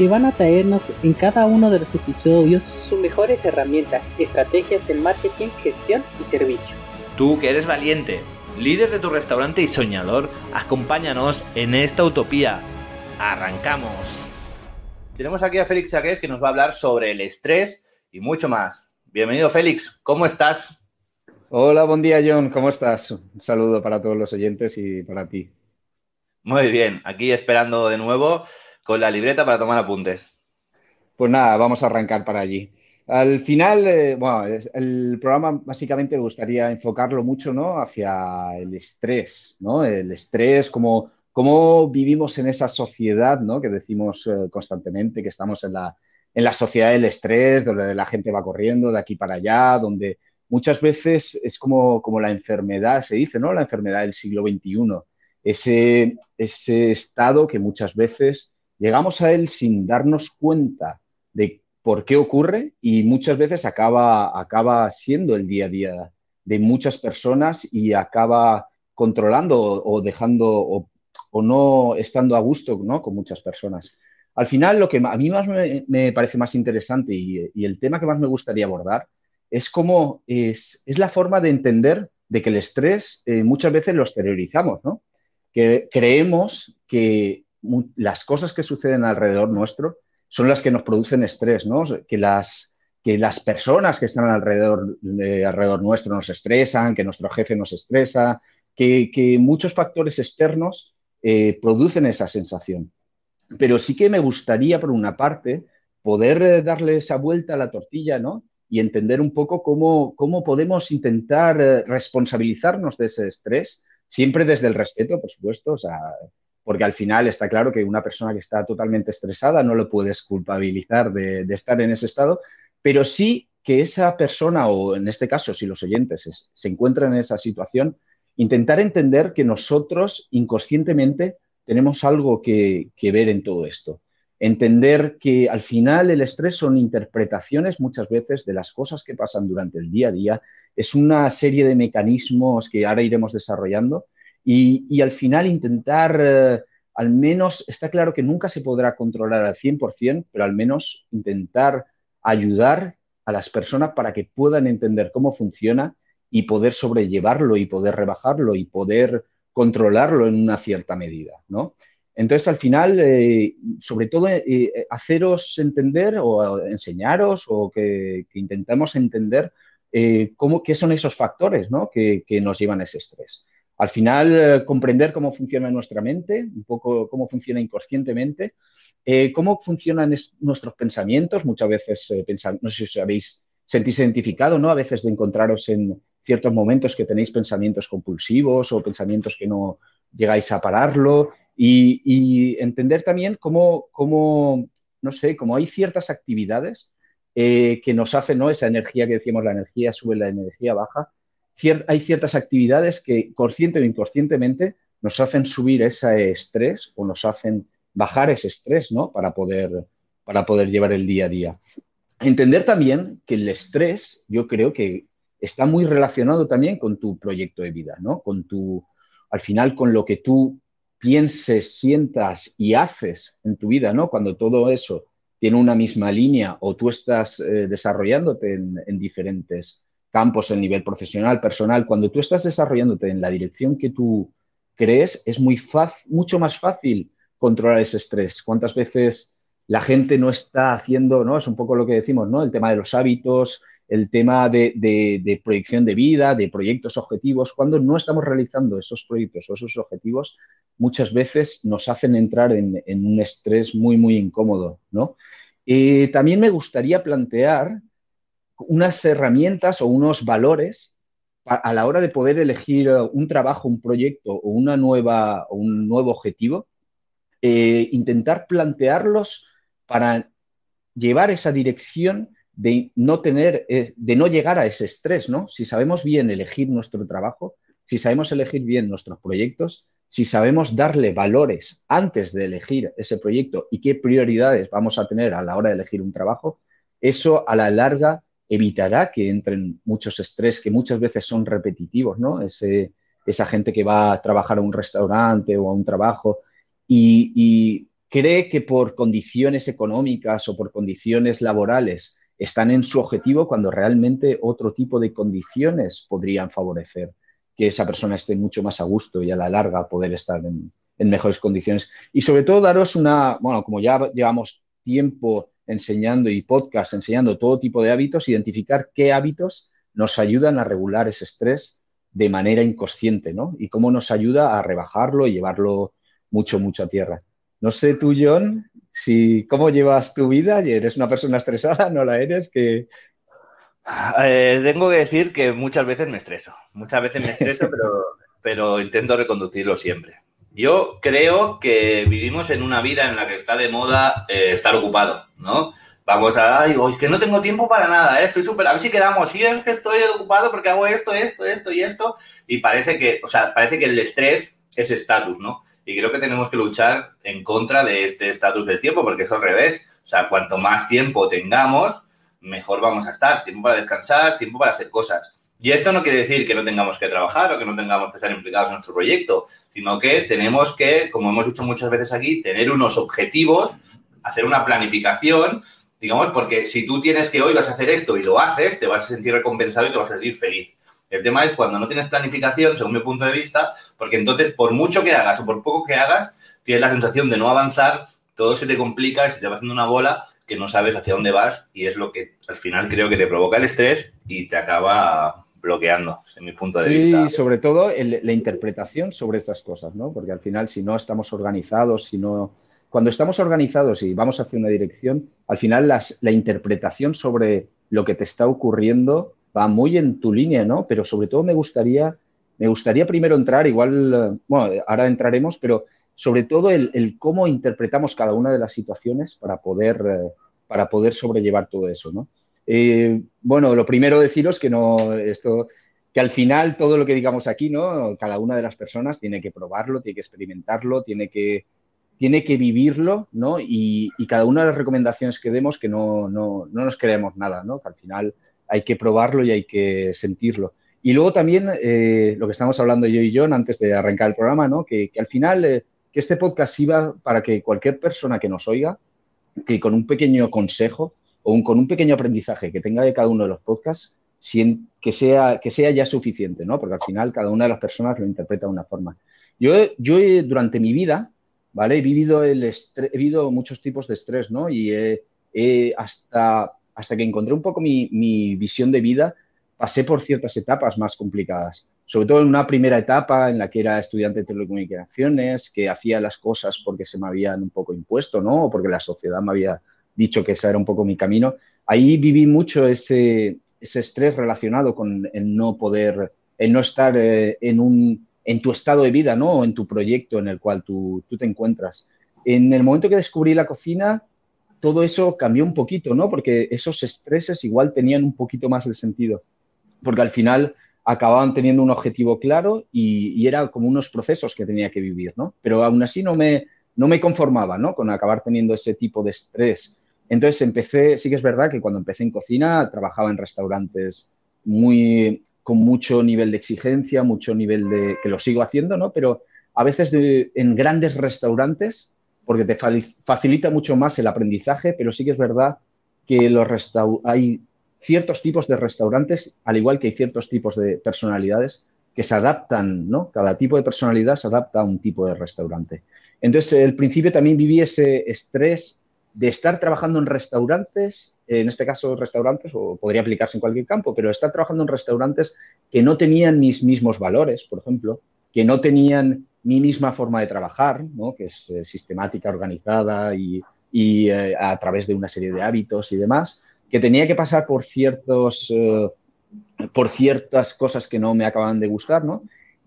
que van a traernos en cada uno de los episodios sus mejores herramientas, estrategias de marketing, gestión y servicio. Tú que eres valiente, líder de tu restaurante y soñador, acompáñanos en esta utopía. ¡Arrancamos! Tenemos aquí a Félix Saqués que nos va a hablar sobre el estrés y mucho más. Bienvenido Félix, ¿cómo estás? Hola, buen día John, ¿cómo estás? Un saludo para todos los oyentes y para ti. Muy bien, aquí esperando de nuevo con la libreta para tomar apuntes. Pues nada, vamos a arrancar para allí. Al final, eh, bueno, el programa básicamente me gustaría enfocarlo mucho, ¿no? Hacia el estrés, ¿no? El estrés, cómo, cómo vivimos en esa sociedad, ¿no? Que decimos eh, constantemente que estamos en la, en la sociedad del estrés, donde la gente va corriendo de aquí para allá, donde muchas veces es como, como la enfermedad, se dice, ¿no? La enfermedad del siglo XXI. Ese, ese estado que muchas veces llegamos a él sin darnos cuenta de por qué ocurre y muchas veces acaba, acaba siendo el día a día de muchas personas y acaba controlando o, dejando o, no estando a gusto ¿no? con muchas personas. Al final, lo que a mí más me, parece más interesante y, el tema que más me gustaría abordar es cómo es, la forma de entender de que el estrés eh, muchas veces lo exteriorizamos, ¿no? Que creemos que las cosas que suceden alrededor nuestro son las que nos producen estrés, ¿no? Que las, que las personas que están alrededor, alrededor nuestro nos estresan, que nuestro jefe nos estresa, que, muchos factores externos eh, producen esa sensación. Pero sí que me gustaría, por una parte, poder eh, darle esa vuelta a la tortilla, ¿no? Y entender un poco cómo, cómo podemos intentar eh, responsabilizarnos de ese estrés, siempre desde el respeto, por supuesto. O sea, porque al final está claro que una persona que está totalmente estresada no lo puedes culpabilizar de, estar en ese estado, pero sí que esa persona, o en este caso, si los oyentes se, encuentran en esa situación, intentar entender que nosotros inconscientemente tenemos algo que, ver en todo esto. Entender que al final el estrés son interpretaciones muchas veces de las cosas que pasan durante el día a día. Es una serie de mecanismos que ahora iremos desarrollando y, al final intentar, eh, al menos, está claro que nunca se podrá controlar al 100%, pero al menos intentar ayudar a las personas para que puedan entender cómo funciona y poder sobrellevarlo y poder rebajarlo y poder controlarlo en una cierta medida, ¿no? Entonces, al final, eh, sobre todo, eh, haceros entender o enseñaros o que, intentemos entender cómo, qué son esos factores ¿no? que, que, nos llevan a ese estrés al final eh, comprender cómo funciona nuestra mente, un poco cómo funciona inconscientemente, eh, cómo funcionan nuestros pensamientos. Muchas veces, eh, no sé si os habéis sentís identificado, ¿no? A veces de encontraros en ciertos momentos que tenéis pensamientos compulsivos o pensamientos que no llegáis a pararlo y, entender también cómo, cómo, no sé, cómo hay ciertas actividades que nos hacen, ¿no? Esa energía que decíamos, la energía sube, la energía baja, hay ciertas actividades que consciente o inconscientemente nos hacen subir ese estrés o nos hacen bajar ese estrés, ¿no? Para poder, para poder llevar el día a día. Entender también que el estrés, yo creo que está muy relacionado también con tu proyecto de vida, ¿no? Con tu, al final, con lo que tú pienses, sientas y haces en tu vida, ¿no? Cuando todo eso tiene una misma línea o tú estás eh, desarrollándote en, en diferentes campos, en nivel profesional, personal, cuando tú estás desarrollándote en la dirección que tú crees, es muy fácil, mucho más fácil controlar ese estrés. ¿Cuántas veces la gente no está haciendo, ¿no? Es un poco lo que decimos, ¿no? El tema de los hábitos, el tema de, proyección de vida, de proyectos objetivos. Cuando no estamos realizando esos proyectos o esos objetivos, muchas veces nos hacen entrar en, un estrés muy, muy incómodo, ¿no? Eh, también me gustaría plantear unas herramientas o unos valores a, la hora de poder elegir eh, un trabajo, un proyecto o, una nueva, un nuevo objetivo, eh, intentar plantearlos para llevar esa dirección de no tener, eh, de no llegar a ese estrés, ¿no? Si sabemos bien elegir nuestro trabajo, si sabemos elegir bien nuestros proyectos, si sabemos darle valores antes de elegir ese proyecto y qué prioridades vamos a tener a la hora de elegir un trabajo, eso a la larga evitará que entren muchos estrés que muchas veces son repetitivos, ¿no? Esa gente que va a trabajar a un restaurante o a un trabajo y cree que por condiciones económicas o por condiciones laborales están en su objetivo cuando realmente otro tipo de condiciones podrían favorecer que esa persona esté mucho más a gusto y a la larga poder estar en, mejores condiciones. Y sobre todo daros una, bueno, como ya llevamos tiempo enseñando y podcast enseñando todo tipo de hábitos, identificar qué hábitos nos ayudan a regular ese estrés de manera inconsciente, ¿no? Y cómo nos ayuda a rebajarlo y llevarlo mucho, mucho a tierra. No sé tú, John, si cómo llevas tu vida, eres una persona estresada, no la eres, que eh, tengo que decir que muchas veces me estreso. Muchas veces me estreso, pero, pero intento reconducirlo siempre. Yo creo que vivimos en una vida en la que está de moda eh, estar ocupado, ¿no? Vamos a, ay, es que no tengo tiempo para nada, ¿eh? estoy súper, a ver si quedamos, sí, es que estoy ocupado porque hago esto, esto, esto y esto, y parece que, o sea, parece que el estrés es estatus, ¿no? Y creo que tenemos que luchar en contra de este estatus del tiempo, porque es al revés, o sea, cuanto más tiempo tengamos, mejor vamos a estar. Tiempo para descansar, tiempo para hacer cosas. Y esto no quiere decir que no tengamos que trabajar o que no tengamos que estar implicados en nuestro proyecto, sino que tenemos que, como hemos dicho muchas veces aquí, tener unos objetivos, hacer una planificación, digamos, porque si tú tienes que hoy vas a hacer esto y lo haces, te vas a sentir recompensado y te vas a sentir feliz. El tema es cuando no tienes planificación, según mi punto de vista, porque entonces por mucho que hagas o por poco que hagas, tienes la sensación de no avanzar, todo se te complica y se te va haciendo una bola que no sabes hacia dónde vas y es lo que al final creo que te provoca el estrés y te acaba bloqueando, desde mi punto de vista. Sí, sobre todo la interpretación sobre estas cosas, ¿no? Porque al final, si no estamos organizados, si no... Cuando estamos organizados y vamos hacia una dirección, al final la interpretación sobre lo que te está ocurriendo va muy en tu línea, ¿no? Pero sobre todo me gustaría, me gustaría primero entrar, igual, bueno, ahora entraremos, pero sobre todo el, cómo interpretamos cada una de las situaciones para poder, eh, para poder sobrellevar todo eso, ¿no? Eh, bueno, lo primero deciros que no, esto, que al final todo lo que digamos aquí, ¿no? Cada una de las personas tiene que probarlo, tiene que experimentarlo, tiene que, tiene que vivirlo, ¿no? Y, cada una de las recomendaciones que demos que no, no, no, nos creemos nada, ¿no? Que al final hay que probarlo y hay que sentirlo. Y luego también eh, lo que estamos hablando yo y John antes de arrancar el programa, ¿no? Que, que al final que este podcast sirva para que cualquier persona que nos oiga, que con un pequeño consejo o con un pequeño aprendizaje que tenga de cada uno de los podcasts, que sea, que sea ya suficiente, ¿no? Porque al final cada una de las personas lo interpreta de una forma. Yo, yo durante mi vida, ¿vale? He vivido, el he vivido muchos tipos de estrés, ¿no? Y hasta, hasta que encontré un poco mi, mi visión de vida, pasé por ciertas etapas más complicadas sobre todo en una primera etapa en la que era estudiante de telecomunicaciones, que hacía las cosas porque se me habían un poco impuesto, ¿no? O porque la sociedad me había dicho que ese era un poco mi camino. Ahí viví mucho ese, ese estrés relacionado con el no poder, el no estar eh, en, un, en tu estado de vida, ¿no? O en tu proyecto en el cual tú, tú te encuentras. En el momento que descubrí la cocina, todo eso cambió un poquito, ¿no? Porque esos estreses igual tenían un poquito más de sentido. Porque al final acababan teniendo un objetivo claro y, era como unos procesos que tenía que vivir, ¿no? Pero aún así no me, no me conformaba, ¿no? Con acabar teniendo ese tipo de estrés. Entonces empecé, sí que es verdad que cuando empecé en cocina trabajaba en restaurantes muy, con mucho nivel de exigencia, mucho nivel de, que lo sigo haciendo, ¿no? Pero a veces en grandes restaurantes, porque te facilita mucho más el aprendizaje, pero sí que es verdad que los hay ciertos tipos de restaurantes, al igual que hay ciertos tipos de personalidades que se adaptan, ¿no? Cada tipo de personalidad se adapta a un tipo de restaurante. Entonces, al principio también viví ese estrés de estar trabajando en restaurantes, en este caso restaurantes, o podría aplicarse en cualquier campo, pero estar trabajando en restaurantes que no tenían mis mismos valores, por ejemplo, que no tenían mi misma forma de trabajar, ¿no? que es eh, sistemática, organizada y, eh, a través de una serie de hábitos y demás, que tenía que pasar por ciertos, eh, por ciertas cosas que no me acaban de gustar, ¿no?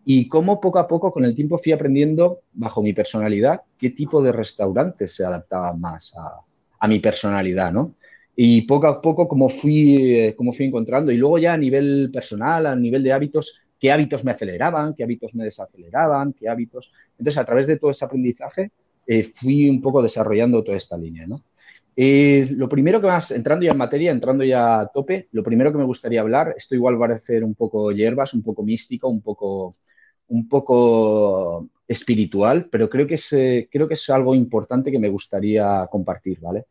Y cómo poco a poco con el tiempo fui aprendiendo, bajo mi personalidad, qué tipo de restaurantes se adaptaban más a, mi personalidad, ¿no? y poco a poco como fui, eh, fui encontrando. Y luego ya a nivel personal, a nivel de hábitos, qué hábitos me aceleraban, qué hábitos me desaceleraban, qué hábitos. Entonces, a través de todo ese aprendizaje, eh, fui un poco desarrollando toda esta línea, ¿no? Eh, lo primero que más, entrando ya en materia, entrando ya a tope, lo primero que me gustaría hablar, esto igual va a parecer un poco hierbas, un poco místico, un poco, un poco espiritual, pero creo que, es, creo que es algo importante que me gustaría compartir, ¿vale?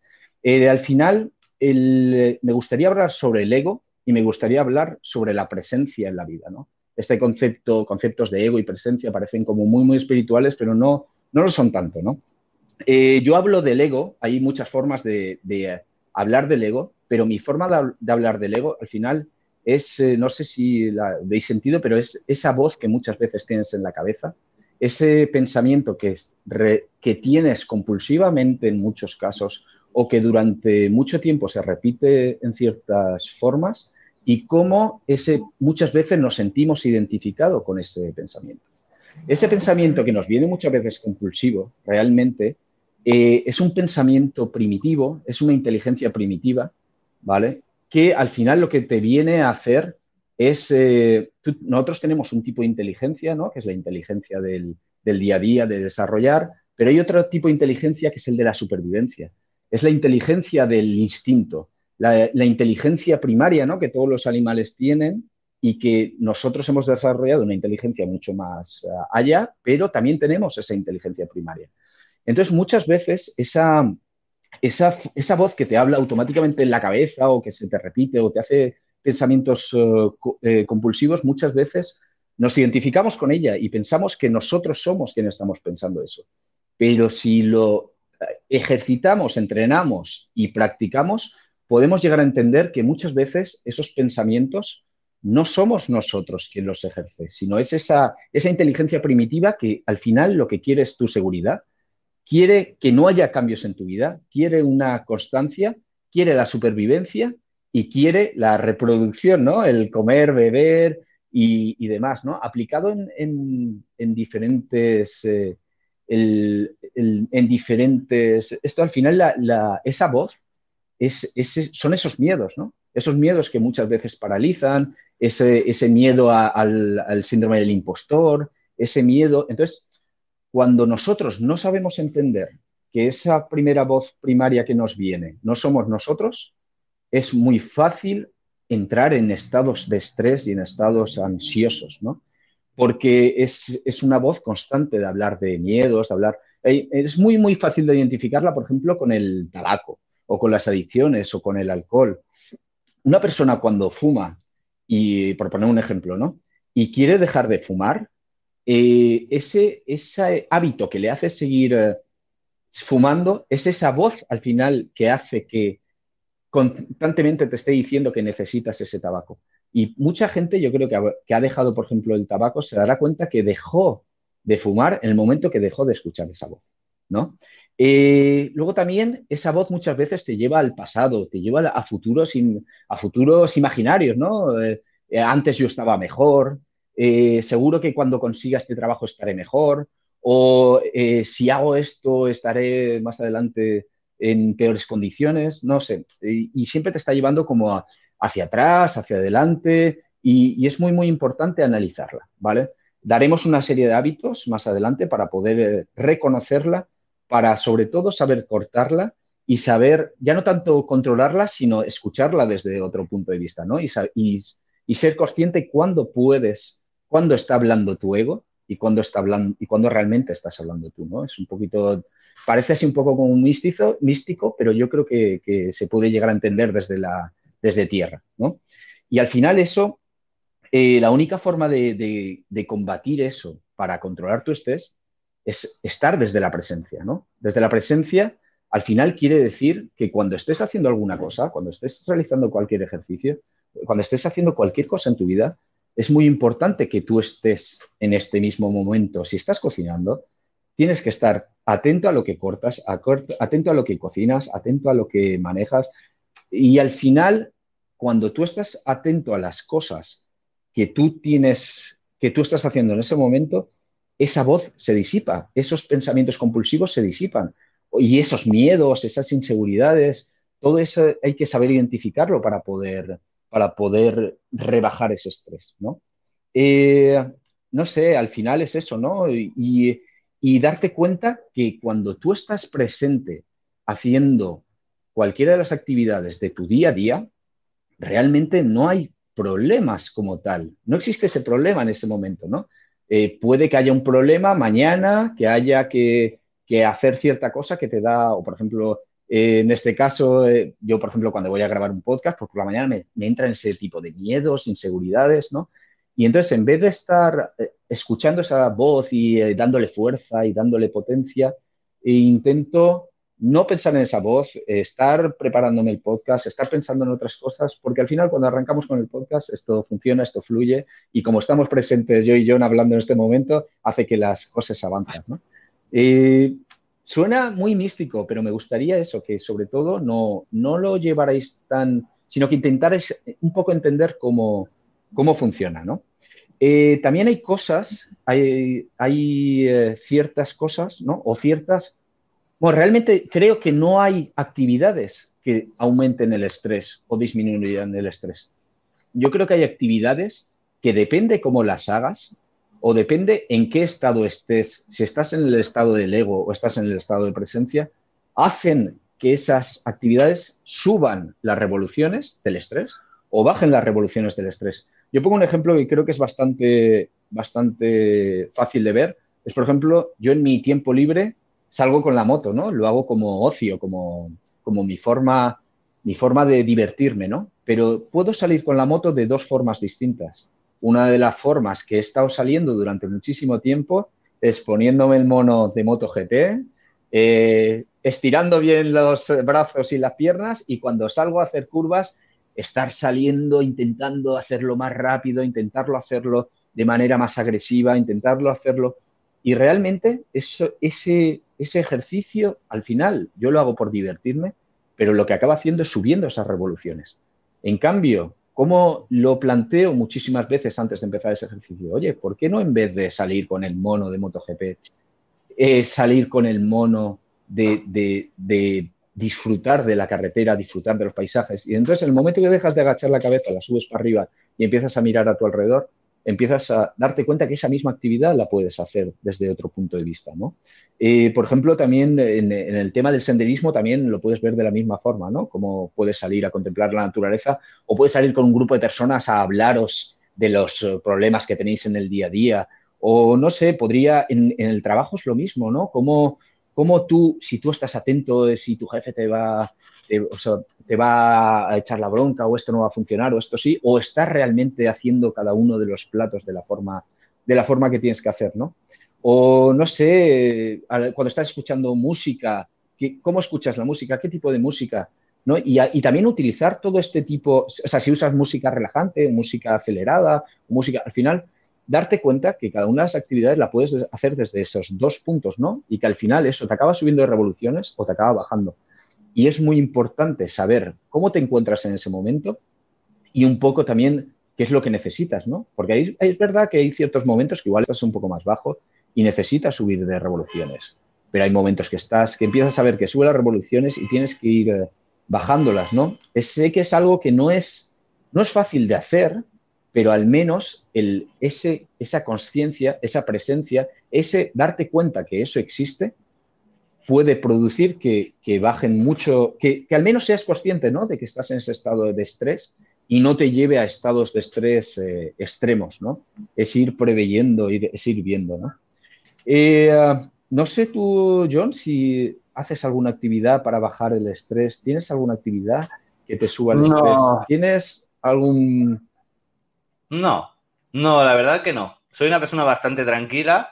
al final, me gustaría hablar sobre el ego y me gustaría hablar sobre la presencia en la vida, ¿no? Este concepto, conceptos de ego y presencia parecen como muy, muy espirituales, pero no, no lo son tanto, ¿no? Eh, yo hablo del ego, hay muchas formas de, hablar del ego, pero mi forma de, hablar del ego al final es, eh, no sé si la veis sentido, pero es esa voz que muchas veces tienes en la cabeza, ese pensamiento que, que tienes compulsivamente en muchos casos o que durante mucho tiempo se repite en ciertas formas y cómo ese, muchas veces nos sentimos identificados con ese pensamiento. Ese pensamiento que nos viene muchas veces compulsivo, realmente, eh, es un pensamiento primitivo, es una inteligencia primitiva, ¿vale? Que al final lo que te viene a hacer es, eh, nosotros tenemos un tipo de inteligencia, ¿no? Que es la inteligencia del, del día a día, de desarrollar, pero hay otro tipo de inteligencia que es el de la supervivencia es la inteligencia del instinto, la, inteligencia primaria ¿no? que todos los animales tienen y que nosotros hemos desarrollado una inteligencia mucho más eh, allá, pero también tenemos esa inteligencia primaria. Entonces, muchas veces esa, esa, esa, voz que te habla automáticamente en la cabeza o que se te repite o te hace pensamientos eh, eh, compulsivos, muchas veces nos identificamos con ella y pensamos que nosotros somos quienes estamos pensando eso. Pero si lo ejercitamos, entrenamos y practicamos, podemos llegar a entender que muchas veces esos pensamientos no somos nosotros quien los ejerce, sino es esa, esa inteligencia primitiva que al final lo que quiere es tu seguridad, quiere que no haya cambios en tu vida, quiere una constancia, quiere la supervivencia y quiere la reproducción, ¿no? El comer, beber y, demás, ¿no? Aplicado en, diferentes eh, en diferentes... Esto al final, esa voz es, son esos miedos, ¿no? Esos miedos que muchas veces paralizan, ese, miedo al, síndrome del impostor, ese miedo. Entonces, cuando nosotros no sabemos entender que esa primera voz primaria que nos viene no somos nosotros, es muy fácil entrar en estados de estrés y en estados ansiosos, ¿no? porque es, una voz constante de hablar de miedos, de hablar... Es muy, muy fácil de identificarla, por ejemplo, con el tabaco o con las adicciones o con el alcohol. Una persona cuando fuma, y por poner un ejemplo, ¿no? Y quiere dejar de fumar, eh, ese, ese, hábito que le hace seguir eh, fumando es esa voz al final que hace que constantemente te esté diciendo que necesitas ese tabaco. Y mucha gente, yo creo que ha, dejado, por ejemplo, el tabaco, se dará cuenta que dejó de fumar en el momento que dejó de escuchar esa voz, ¿no? Eh, luego también esa voz muchas veces te lleva al pasado, te lleva a futuros, a futuros imaginarios, ¿no? Antes yo estaba mejor, seguro que cuando consiga este trabajo estaré mejor, o si hago esto estaré más adelante en peores condiciones, no sé. y siempre te está llevando como hacia atrás, hacia adelante, y, es muy, muy importante analizarla, ¿vale? Daremos una serie de hábitos más adelante para poder eh, reconocerla, para sobre todo saber cortarla y saber, ya no tanto controlarla, sino escucharla desde otro punto de vista, ¿no? Y, y, ser consciente cuándo puedes, cuándo está hablando tu ego y cuándo está hablando y cuándo realmente estás hablando tú, ¿no? Es un poquito, parece así un poco como un místico, místico pero yo creo que, se puede llegar a entender desde la, desde tierra. ¿no? Y al final eso, eh, la única forma de, combatir eso para controlar tu estrés es estar desde la presencia. ¿no? Desde la presencia, al final quiere decir que cuando estés haciendo alguna cosa, cuando estés realizando cualquier ejercicio, cuando estés haciendo cualquier cosa en tu vida, es muy importante que tú estés en este mismo momento. Si estás cocinando, tienes que estar atento a lo que cortas, atento a lo que cocinas, atento a lo que manejas, y al final, cuando tú estás atento a las cosas que tú tienes, que tú estás haciendo en ese momento, esa voz se disipa, esos pensamientos compulsivos se disipan y esos miedos, esas inseguridades, todo eso hay que saber identificarlo para poder, para poder rebajar ese estrés, ¿no? Eh, no sé, al final es eso, ¿no? Y, y darte cuenta que cuando tú estás presente haciendo cualquiera de las actividades de tu día a día, realmente no hay problemas como tal. No existe ese problema en ese momento, ¿no? Eh, puede que haya un problema mañana, que haya que, hacer cierta cosa que te da, o por ejemplo, eh, en este caso, eh, yo por ejemplo cuando voy a grabar un podcast, por la mañana me, me entran ese tipo de miedos, inseguridades, ¿no? Y entonces en vez de estar escuchando esa voz y dándole fuerza y dándole potencia, intento no pensar en esa voz, estar preparándome el podcast, estar pensando en otras cosas, porque al final cuando arrancamos con el podcast esto funciona, esto fluye y como estamos presentes yo y John hablando en este momento, hace que las cosas avancen. ¿no? Suena muy místico, pero me gustaría eso, que sobre todo no, no lo llevarais tan, sino que intentarais un poco entender cómo, cómo funciona, ¿no? Eh, también hay cosas, hay, hay eh, ciertas cosas, ¿no? O ciertas bueno, realmente creo que no hay actividades que aumenten el estrés o disminuyan el estrés. Yo creo que hay actividades que depende cómo las hagas o depende en qué estado estés, si estás en el estado del ego o estás en el estado de presencia, hacen que esas actividades suban las revoluciones del estrés o bajen las revoluciones del estrés. Yo pongo un ejemplo que creo que es bastante, bastante fácil de ver. Es, por ejemplo, yo en mi tiempo libre salgo con la moto, ¿no? Lo hago como ocio, como, como mi, forma, mi forma de divertirme, ¿no? Pero puedo salir con la moto de dos formas distintas. Una de las formas que he estado saliendo durante muchísimo tiempo es poniéndome el mono de moto GT, eh, estirando bien los brazos y las piernas y cuando salgo a hacer curvas, estar saliendo, intentando hacerlo más rápido, intentarlo hacerlo de manera más agresiva, intentarlo hacerlo. Y realmente eso, ese, ese ejercicio, al final, yo lo hago por divertirme, pero lo que acaba haciendo es subiendo esas revoluciones. En cambio, como lo planteo muchísimas veces antes de empezar ese ejercicio? Oye, ¿por qué no en vez de salir con el mono de MotoGP, eh, salir con el mono de, de, disfrutar de la carretera, disfrutar de los paisajes? Y entonces, en el momento que dejas de agachar la cabeza, la subes para arriba y empiezas a mirar a tu alrededor, empiezas a darte cuenta que esa misma actividad la puedes hacer desde otro punto de vista, ¿no? Eh, por ejemplo, también en, el tema del senderismo también lo puedes ver de la misma forma, ¿no? Como puedes salir a contemplar la naturaleza o puedes salir con un grupo de personas a hablaros de los eh, problemas que tenéis en el día a día o no sé, podría, en, el trabajo es lo mismo, ¿no? Como, tú, si tú estás atento, si tu jefe te va te, va a echar la bronca o esto no va a funcionar o esto sí, o estás realmente haciendo cada uno de los platos de la forma, de la forma que tienes que hacer, ¿no? O no sé, cuando estás escuchando música, ¿cómo escuchas la música? ¿Qué tipo de música? ¿no? Y, también utilizar todo este tipo, o sea, si usas música relajante, música acelerada, música, al final, darte cuenta que cada una de las actividades la puedes hacer desde esos dos puntos, ¿no? Y que al final eso te acaba subiendo de revoluciones o te acaba bajando. Y es muy importante saber cómo te encuentras en ese momento y un poco también qué es lo que necesitas, ¿no? Porque es verdad que hay ciertos momentos que igual estás un poco más bajo y necesitas subir de revoluciones. Pero hay momentos que estás, que empiezas a ver que sube las revoluciones y tienes que ir eh, bajándolas, ¿no? sé que es algo que no es, no es fácil de hacer, pero al menos el, ese, esa conciencia, esa presencia, ese darte cuenta que eso existe, puede producir que, bajen mucho, que, al menos seas consciente ¿no? de que estás en ese estado de estrés y no te lleve a estados de estrés eh, extremos, ¿no? Es ir preveyendo, es ir viendo, ¿no? Eh, no sé tú, John, si haces alguna actividad para bajar el estrés. ¿Tienes alguna actividad que te suba el estrés? ¿Tienes algún...? No, no, la verdad que no. Soy una persona bastante tranquila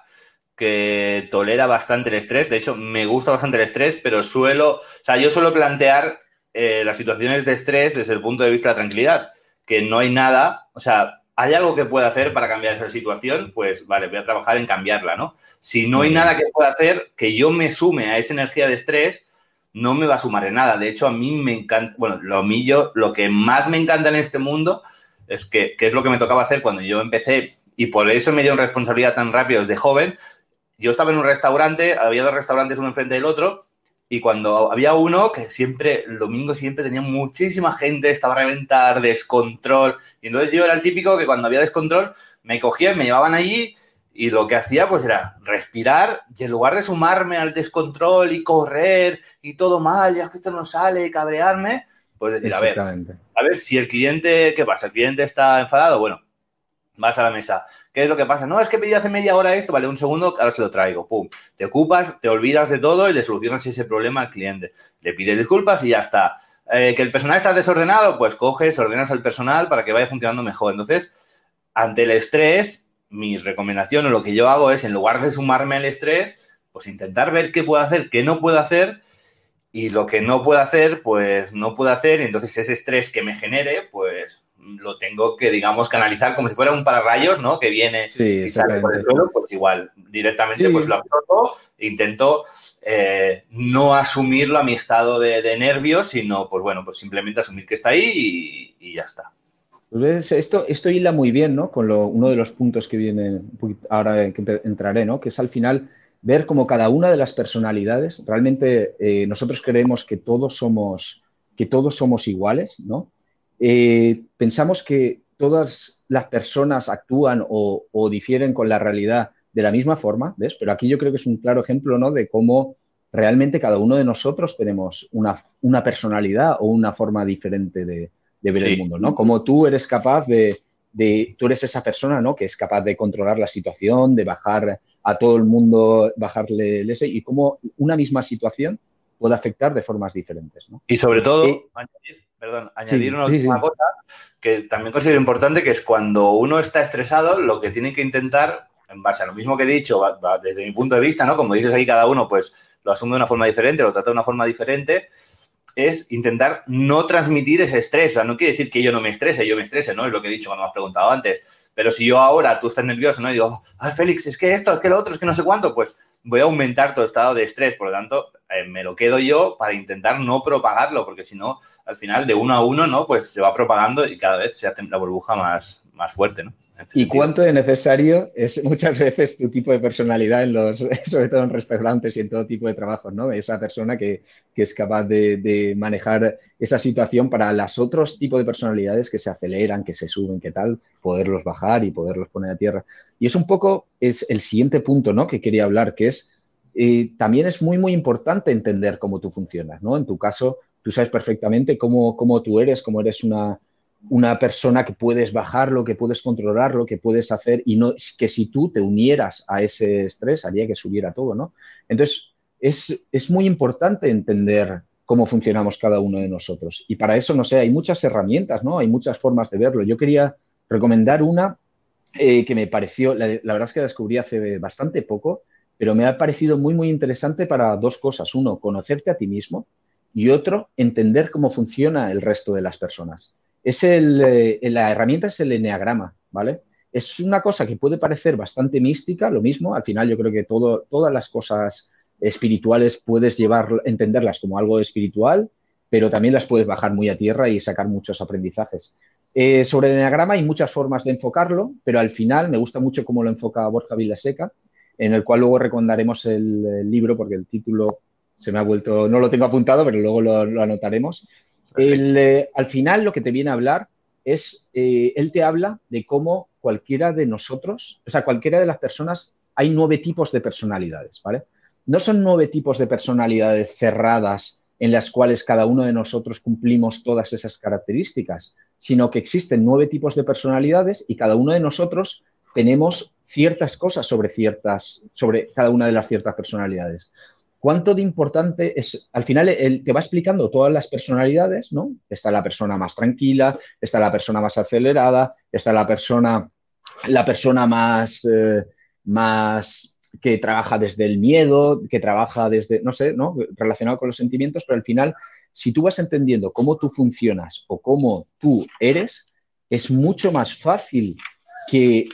que tolera bastante el estrés. De hecho, me gusta bastante el estrés, pero suelo, o sea, yo suelo plantear eh, las situaciones de estrés desde el punto de vista de la tranquilidad, que no hay nada, o sea, hay algo que pueda hacer para cambiar esa situación, pues vale, voy a trabajar en cambiarla, ¿no? Si no hay nada que pueda hacer que yo me sume a esa energía de estrés, no me va a sumar en nada. De hecho, a mí me encanta, bueno, lo mío, lo que más me encanta en este mundo es que, que es lo que me tocaba hacer cuando yo empecé y por eso me dio responsabilidad tan rápido desde joven, yo estaba en un restaurante, había dos restaurantes uno enfrente del otro, Y cuando había uno que siempre, el domingo siempre tenía muchísima gente, estaba a reventar, descontrol. Y entonces yo era el típico que cuando había descontrol me cogían, me llevaban allí y lo que hacía pues era respirar y en lugar de sumarme al descontrol y correr y todo mal, ya que esto no sale, y cabrearme, pues decir, a ver, a ver si el cliente, ¿qué pasa? ¿El cliente está enfadado? Bueno, vas a la mesa. ¿Qué es lo que pasa? No, es que pedí hace media hora esto, vale, un segundo, ahora se lo traigo. Pum. Te ocupas, te olvidas de todo y le solucionas ese problema al cliente. Le pides disculpas y ya está. Eh, que el personal está desordenado, pues coges, ordenas al personal para que vaya funcionando mejor. Entonces, ante el estrés, mi recomendación o lo que yo hago es, en lugar de sumarme al estrés, pues intentar ver qué puedo hacer, qué no puedo hacer y lo que no puedo hacer, pues no puedo hacer. Y entonces ese estrés que me genere, pues lo tengo que, digamos, canalizar como si fuera un pararrayos, ¿no? Que viene y sale por el suelo, pues igual, directamente pues lo absorbo intento eh, no asumirlo a mi estado de, nervios, sino, pues bueno, pues simplemente asumir que está ahí y, ya está. Pues esto, esto hila muy bien, ¿no? Con lo, uno de los puntos que viene ahora que entraré, ¿no? Que es al final ver cómo cada una de las personalidades, realmente eh, nosotros creemos que todos somos, que todos somos iguales, ¿no? Eh, pensamos que todas las personas actúan o, difieren con la realidad de la misma forma, ¿ves? Pero aquí yo creo que es un claro ejemplo, ¿no? De cómo realmente cada uno de nosotros tenemos una, una personalidad o una forma diferente de, ver el mundo, ¿no? Como tú eres capaz de, de, tú eres esa persona, ¿no? Que es capaz de controlar la situación, de bajar a todo el mundo, bajarle el ese y cómo una misma situación puede afectar de formas diferentes, ¿no? Y sobre todo, añadir perdón, añadir una última cosa que también considero importante, que es cuando uno está estresado, lo que tiene que intentar, en base a lo mismo que he dicho, desde mi punto de vista, ¿no? Como dices ahí, cada uno pues lo asume de una forma diferente, lo trata de una forma diferente, es intentar no transmitir ese estrés. O sea, no quiere decir que yo no me estrese, yo me estrese, ¿no? Es lo que he dicho cuando me has preguntado antes. Pero si yo ahora, tú estás nervioso, ¿no? Y digo, ay, Félix, es que esto, es que lo otro, es que no sé cuánto, pues voy a aumentar tu estado de estrés. Por lo tanto, eh, me lo quedo yo para intentar no propagarlo, porque si no, al final, de uno a uno, ¿no? Pues se va propagando y cada vez se hace la burbuja más, más fuerte, ¿no? Este ¿Y cuánto de necesario es muchas veces tu tipo de personalidad en los, sobre todo en restaurantes y en todo tipo de trabajos, ¿no? Esa persona que, es capaz de, manejar esa situación para los otros tipos de personalidades que se aceleran, que se suben, que tal, poderlos bajar y poderlos poner a tierra. Y es un poco, es el siguiente punto, ¿no? Que quería hablar, que es, eh, también es muy, muy importante entender cómo tú funcionas, ¿no? En tu caso, tú sabes perfectamente cómo, cómo tú eres, cómo eres una una persona que puedes bajarlo, que puedes controlarlo, que puedes hacer y no que si tú te unieras a ese estrés haría que subiera todo, ¿no? Entonces, es, muy importante entender cómo funcionamos cada uno de nosotros. Y para eso, no sé, hay muchas herramientas, ¿no? Hay muchas formas de verlo. Yo quería recomendar una eh, que me pareció, la, la, verdad es que la descubrí hace bastante poco, pero me ha parecido muy, muy interesante para dos cosas. Uno, conocerte a ti mismo y otro, entender cómo funciona el resto de las personas es el, eh, la herramienta es el eneagrama, ¿vale? Es una cosa que puede parecer bastante mística, lo mismo, al final yo creo que todo, todas las cosas espirituales puedes llevar, entenderlas como algo espiritual, pero también las puedes bajar muy a tierra y sacar muchos aprendizajes. Eh, sobre el eneagrama hay muchas formas de enfocarlo, pero al final me gusta mucho cómo lo enfoca Borja Vilaseca, en el cual luego recomendaremos el, libro porque el título se me ha vuelto, no lo tengo apuntado, pero luego lo anotaremos. Eh, al final lo que te viene a hablar es, eh, él te habla de cómo cualquiera de nosotros, o sea, cualquiera de las personas, hay nueve tipos de personalidades, ¿vale? No son nueve tipos de personalidades cerradas en las cuales cada uno de nosotros cumplimos todas esas características, sino que existen nueve tipos de personalidades y cada uno de nosotros tenemos ciertas cosas sobre ciertas, sobre cada una de las ciertas personalidades cuánto de importante es, al final él te va explicando todas las personalidades, ¿no? Está la persona más tranquila, está la persona más acelerada, está la persona, la persona más, eh, más que trabaja desde el miedo, que trabaja desde, no sé, ¿no? Relacionado con los sentimientos, pero al final, si tú vas entendiendo cómo tú funcionas o cómo tú eres, es mucho más fácil que,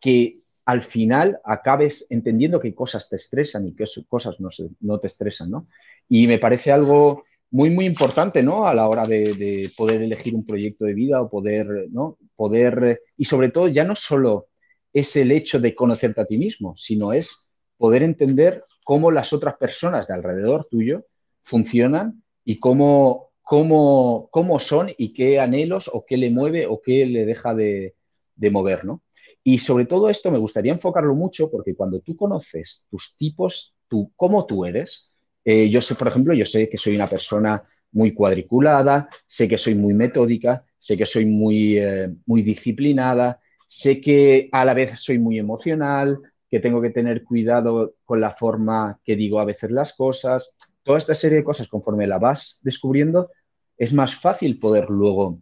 que al final acabes entendiendo qué cosas te estresan y qué cosas no, te estresan, ¿no? Y me parece algo muy, muy importante, ¿no? A la hora de, poder elegir un proyecto de vida o poder, ¿no? Poder, y sobre todo ya no solo es el hecho de conocerte a ti mismo, sino es poder entender cómo las otras personas de alrededor tuyo funcionan y cómo, cómo, cómo son y qué anhelos o qué le mueve o qué le deja de, de mover, ¿no? Y sobre todo esto me gustaría enfocarlo mucho porque cuando tú conoces tus tipos, tú, cómo tú eres, eh, yo sé, por ejemplo, yo sé que soy una persona muy cuadriculada, sé que soy muy metódica, sé que soy muy, eh, muy disciplinada, sé que a la vez soy muy emocional, que tengo que tener cuidado con la forma que digo a veces las cosas. Toda esta serie de cosas, conforme la vas descubriendo, es más fácil poder luego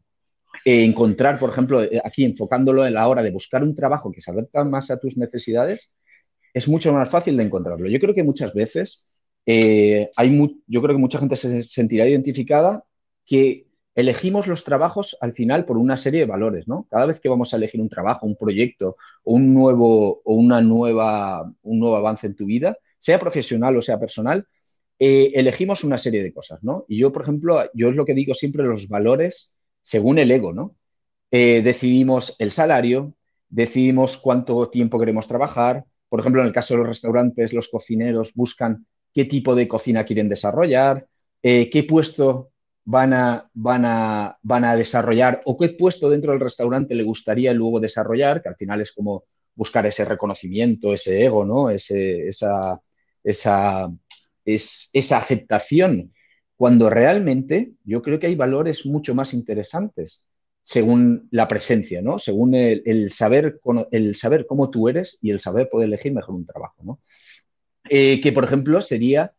eh, encontrar, por ejemplo, eh, aquí enfocándolo en la hora de buscar un trabajo que se adapta más a tus necesidades, es mucho más fácil de encontrarlo. Yo creo que muchas veces eh, hay yo creo que mucha gente se sentirá identificada que elegimos los trabajos al final por una serie de valores, ¿no? Cada vez que vamos a elegir un trabajo, un proyecto o un nuevo o una nueva un nuevo avance en tu vida, sea profesional o sea personal, elegimos una serie de cosas, ¿no? Y yo, por ejemplo, yo es lo que digo siempre, los valores según el ego, ¿no? Eh, decidimos el salario, decidimos cuánto tiempo queremos trabajar. Por ejemplo, en el caso de los restaurantes, los cocineros buscan qué tipo de cocina quieren desarrollar, eh, qué puesto van a, van, a, van a desarrollar o qué puesto dentro del restaurante le gustaría luego desarrollar, que al final es como buscar ese reconocimiento, ese ego, ¿no? Esa, esa, es, esa aceptación cuando realmente yo creo que hay valores mucho más interesantes según la presencia, ¿no? Según el, saber, el saber cómo tú eres y el saber poder elegir mejor un trabajo, ¿no? Eh, que, por ejemplo, sería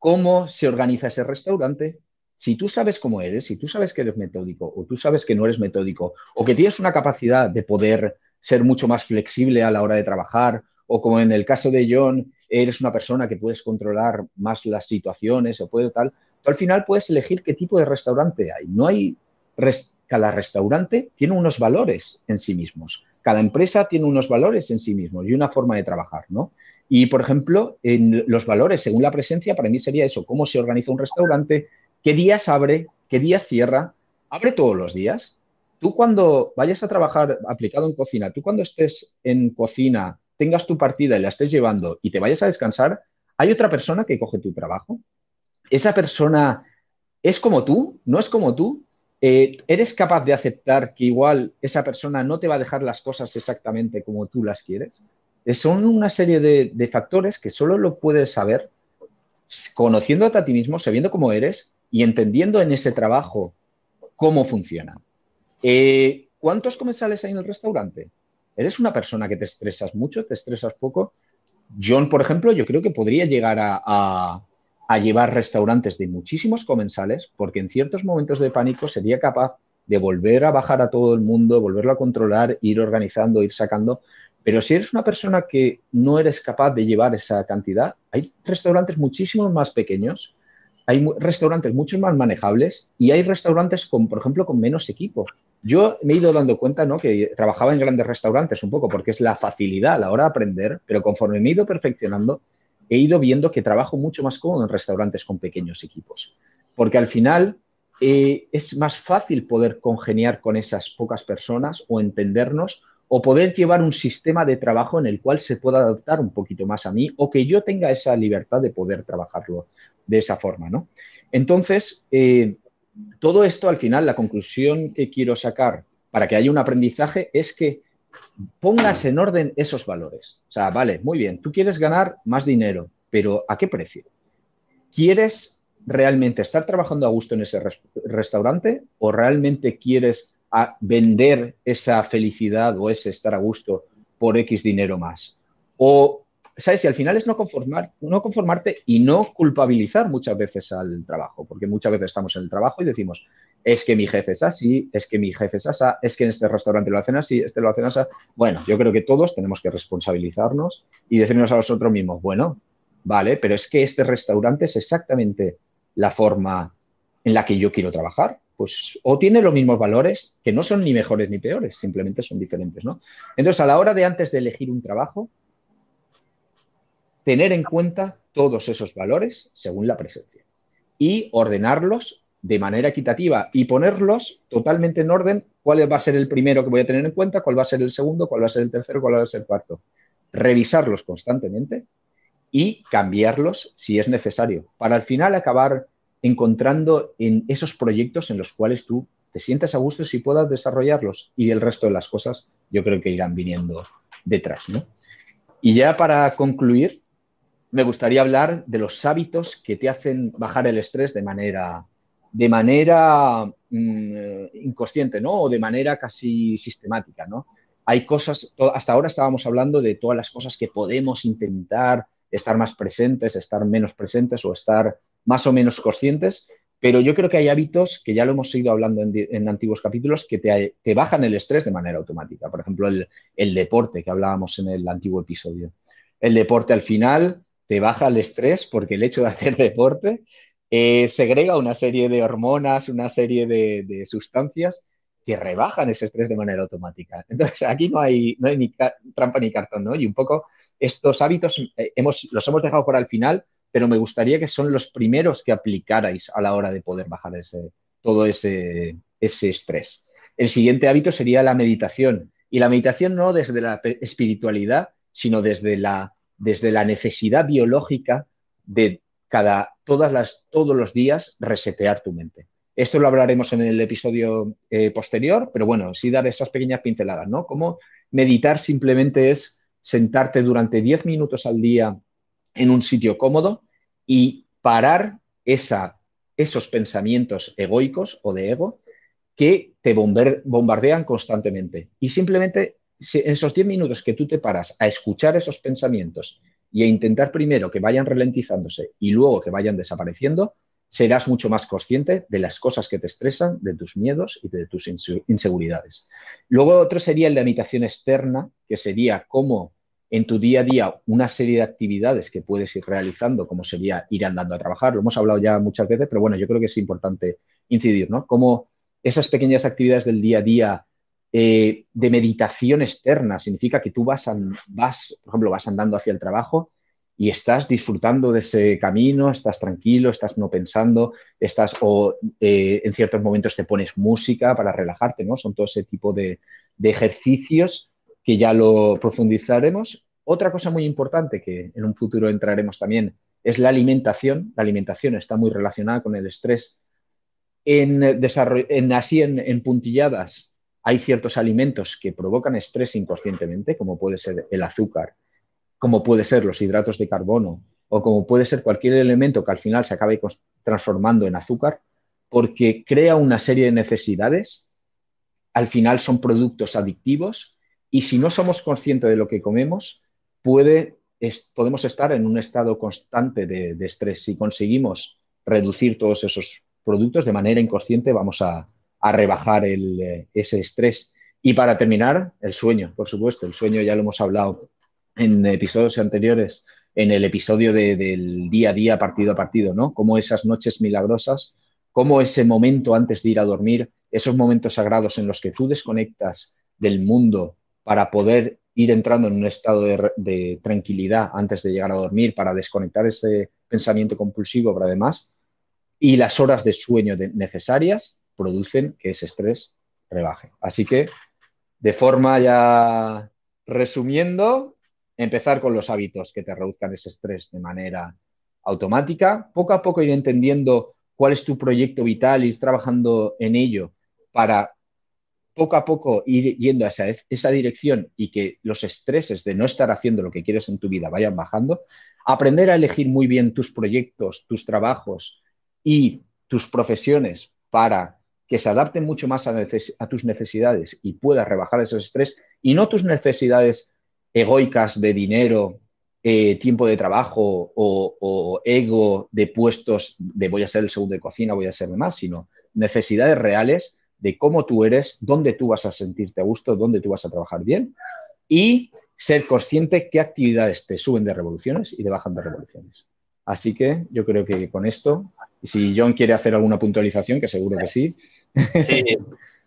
cómo se organiza ese restaurante. Si tú sabes cómo eres, si tú sabes que eres metódico o tú sabes que no eres metódico o que tienes una capacidad de poder ser mucho más flexible a la hora de trabajar o como en el caso de John, eres una persona que puedes controlar más las situaciones o puede tal, al final puedes elegir qué tipo de restaurante hay. No hay cada restaurante tiene unos valores en sí mismos. Cada empresa tiene unos valores en sí mismos y una forma de trabajar, ¿no? Y, por ejemplo, en los valores, según la presencia, para mí sería eso, cómo se organiza un restaurante, qué días abre, qué días cierra, abre todos los días. Tú cuando vayas a trabajar aplicado en cocina, tú cuando estés en cocina, tengas tu partida y la estés llevando y te vayas a descansar, hay otra persona que coge tu trabajo esa persona es como tú, no es como tú, eh, eres capaz de aceptar que igual esa persona no te va a dejar las cosas exactamente como tú las quieres. Son una serie de, factores que solo lo puedes saber conociéndote a ti mismo, sabiendo cómo eres y entendiendo en ese trabajo cómo funciona. Eh, ¿Cuántos comensales hay en el restaurante? ¿Eres una persona que te estresas mucho, te estresas poco? John, por ejemplo, yo creo que podría llegar a a llevar restaurantes de muchísimos comensales, porque en ciertos momentos de pánico sería capaz de volver a bajar a todo el mundo, volverlo a controlar, ir organizando, ir sacando. Pero si eres una persona que no eres capaz de llevar esa cantidad, hay restaurantes muchísimo más pequeños, hay restaurantes mucho más manejables y hay restaurantes con, por ejemplo, con menos equipo. Yo me he ido dando cuenta, ¿no? Que trabajaba en grandes restaurantes un poco porque es la facilidad a la hora de aprender, pero conforme me he ido perfeccionando, he ido viendo que trabajo mucho más cómodo en restaurantes con pequeños equipos, porque al final eh, es más fácil poder congeniar con esas pocas personas o entendernos o poder llevar un sistema de trabajo en el cual se pueda adaptar un poquito más a mí o que yo tenga esa libertad de poder trabajarlo de esa forma, ¿no? Entonces, eh, todo esto al final, la conclusión que quiero sacar para que haya un aprendizaje es que pongas en orden esos valores. O sea, vale, muy bien, tú quieres ganar más dinero, pero ¿a qué precio? ¿Quieres realmente estar trabajando a gusto en ese restaurante o realmente quieres vender esa felicidad o ese estar a gusto por X dinero más? O, ¿sabes? Si al final es no, conformar, no conformarte y no culpabilizar muchas veces al trabajo, porque muchas veces estamos en el trabajo y decimos, es que mi jefe es así, es que mi jefe es así, es que en este restaurante lo hacen así, este lo hacen así. Bueno, yo creo que todos tenemos que responsabilizarnos y decirnos a nosotros mismos, bueno, vale, pero es que este restaurante es exactamente la forma en la que yo quiero trabajar. Pues o tiene los mismos valores, que no son ni mejores ni peores, simplemente son diferentes, ¿no? Entonces, a la hora de antes de elegir un trabajo, tener en cuenta todos esos valores según la presencia y ordenarlos de manera equitativa y ponerlos totalmente en orden, cuál va a ser el primero que voy a tener en cuenta, cuál va a ser el segundo, cuál va a ser el tercero, cuál va a ser el cuarto. Revisarlos constantemente y cambiarlos si es necesario, para al final acabar encontrando en esos proyectos en los cuales tú te sientas a gusto si puedas desarrollarlos y el resto de las cosas yo creo que irán viniendo detrás. ¿no? Y ya para concluir, me gustaría hablar de los hábitos que te hacen bajar el estrés de manera, de manera mm, inconsciente, ¿no? O de manera casi sistemática, ¿no? Hay cosas, hasta ahora estábamos hablando de todas las cosas que podemos intentar estar más presentes, estar menos presentes o estar más o menos conscientes, pero yo creo que hay hábitos que ya lo hemos ido hablando en, antiguos capítulos que te, bajan el estrés de manera automática. Por ejemplo, el deporte que hablábamos en el antiguo episodio. El deporte al final te baja el estrés porque el hecho de hacer deporte eh, segrega una serie de hormonas, una serie de, sustancias que rebajan ese estrés de manera automática. Entonces, aquí no hay, no hay ni trampa ni cartón, ¿no? Y un poco estos hábitos eh, hemos, los hemos dejado por al final, pero me gustaría que son los primeros que aplicarais a la hora de poder bajar ese, todo ese, ese estrés. El siguiente hábito sería la meditación. Y la meditación no desde la espiritualidad, sino desde la desde la necesidad biológica de cada, todas las, todos los días resetear tu mente. Esto lo hablaremos en el episodio eh, posterior, pero bueno, sí dar esas pequeñas pinceladas, ¿no? Como meditar simplemente es sentarte durante 10 minutos al día en un sitio cómodo y parar esa, esos pensamientos egoicos o de ego que te bombardean constantemente. Y simplemente en esos 10 minutos que tú te paras a escuchar esos pensamientos y a intentar primero que vayan ralentizándose y luego que vayan desapareciendo, serás mucho más consciente de las cosas que te estresan, de tus miedos y de tus inseguridades. Luego otro sería la imitación externa, que sería cómo en tu día a día una serie de actividades que puedes ir realizando, como sería ir andando a trabajar, lo hemos hablado ya muchas veces, pero bueno, yo creo que es importante incidir, ¿no? Cómo esas pequeñas actividades del día a día eh, de meditación externa. Significa que tú vas, vas, por ejemplo, vas andando hacia el trabajo y estás disfrutando de ese camino, estás tranquilo, estás no pensando, estás o eh, en ciertos momentos te pones música para relajarte, ¿no? Son todo ese tipo de, de ejercicios que ya lo profundizaremos. Otra cosa muy importante que en un futuro entraremos también es la alimentación. La alimentación está muy relacionada con el estrés. En, en así en, en puntilladas, hay ciertos alimentos que provocan estrés inconscientemente, como puede ser el azúcar, como puede ser los hidratos de carbono o como puede ser cualquier elemento que al final se acabe transformando en azúcar, porque crea una serie de necesidades, al final son productos adictivos y si no somos conscientes de lo que comemos, podemos estar en un estado constante de estrés. Si conseguimos reducir todos esos productos de manera inconsciente, vamos a, a rebajar eh, ese estrés. Y para terminar, el sueño, por supuesto. El sueño ya lo hemos hablado en episodios anteriores, en el episodio del día a día, partido a partido, ¿no? Como esas noches milagrosas, como ese momento antes de ir a dormir, esos momentos sagrados en los que tú desconectas del mundo para poder ir entrando en un estado de, tranquilidad antes de llegar a dormir, para desconectar ese pensamiento compulsivo, pero además, y las horas de sueño necesarias producen que ese estrés rebaje. Así que, de forma ya resumiendo, empezar con los hábitos que te reduzcan ese estrés de manera automática, poco a poco ir entendiendo cuál es tu proyecto vital, ir trabajando en ello para poco a poco ir yendo a esa, esa, dirección y que los estreses de no estar haciendo lo que quieres en tu vida vayan bajando, aprender a elegir muy bien tus proyectos, tus trabajos y tus profesiones para que se adapten mucho más a, tus necesidades y puedas rebajar ese estrés y no tus necesidades egoicas de dinero, eh, tiempo de trabajo o, ego de puestos de voy a ser el segundo de cocina, voy a ser más, sino necesidades reales de cómo tú eres, dónde tú vas a sentirte a gusto, dónde tú vas a trabajar bien y ser consciente qué actividades te suben de revoluciones y te bajan de revoluciones. Así que yo creo que con esto, si John quiere hacer alguna puntualización, que seguro que sí, Sí,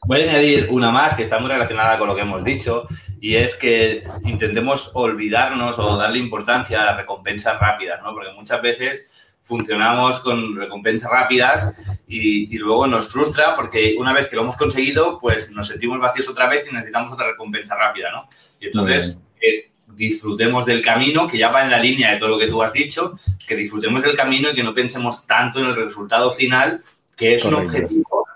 voy a añadir una más que está muy relacionada con lo que hemos dicho y es que intentemos olvidarnos o darle importancia a las recompensas rápidas, ¿no? Porque muchas veces funcionamos con recompensas rápidas y, luego nos frustra porque una vez que lo hemos conseguido, pues nos sentimos vacíos otra vez y necesitamos otra recompensa rápida, ¿no? Y entonces, eh, disfrutemos del camino, que ya va en la línea de todo lo que tú has dicho, que disfrutemos del camino y que no pensemos tanto en el resultado final, que es un objetivo,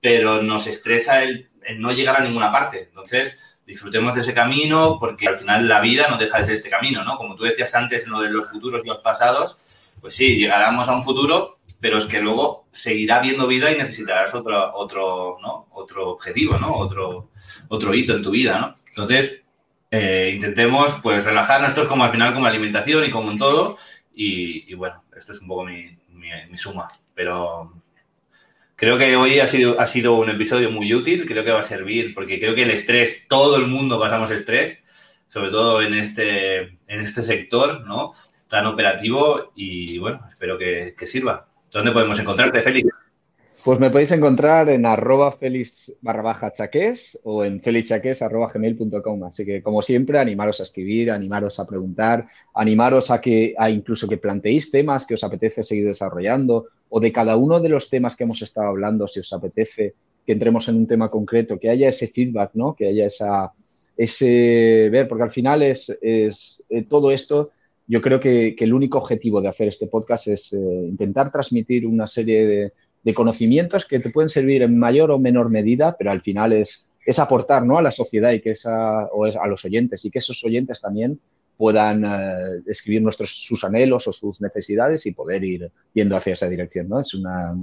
pero nos estresa el, no llegar a ninguna parte. Entonces, disfrutemos de ese camino porque al final la vida no deja de ser este camino, ¿no? Como tú decías antes en lo de los futuros y los pasados, pues sí, llegaremos a un futuro, pero es que luego seguirá habiendo vida y necesitarás otro, otro, ¿no? otro objetivo, ¿no? Otro, otro hito en tu vida, ¿no? Entonces, eh, intentemos pues relajarnos, esto es como al final como alimentación y como en todo, y, bueno, esto es un poco mi, suma, pero creo que hoy ha sido, ha sido un episodio muy útil, creo que va a servir, porque creo que el estrés, todo el mundo pasamos estrés, sobre todo en este, en este sector, ¿no? Tan operativo y bueno, espero que, que sirva. ¿Dónde podemos encontrarte, Félix? Pues me podéis encontrar en arroba félix barra baja o en felixchaques arroba. Así que, como siempre, animaros a escribir, animaros a preguntar, animaros a que a incluso que planteéis temas que os apetece seguir desarrollando o de cada uno de los temas que hemos estado hablando, si os apetece que entremos en un tema concreto, que haya ese feedback, ¿no? Que haya esa, ese ver, porque al final es, es eh, todo esto yo creo que, el único objetivo de hacer este podcast es eh, intentar transmitir una serie de, conocimientos que te pueden servir en mayor o menor medida, pero al final es, es aportar ¿no? a la sociedad y que esa, o es a los oyentes y que esos oyentes también puedan eh, escribir nuestros, sus anhelos o sus necesidades y poder ir yendo hacia esa dirección. ¿no? Es una,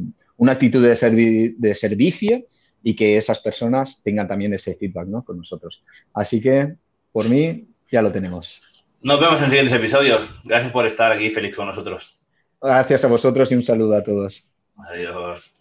actitud de, de servicio y que esas personas tengan también ese feedback ¿no? con nosotros. Así que, por mí, ya lo tenemos. Nos vemos en siguientes episodios. Gracias por estar aquí, Félix, con nosotros. Gracias a vosotros y un saludo a todos. Adiós.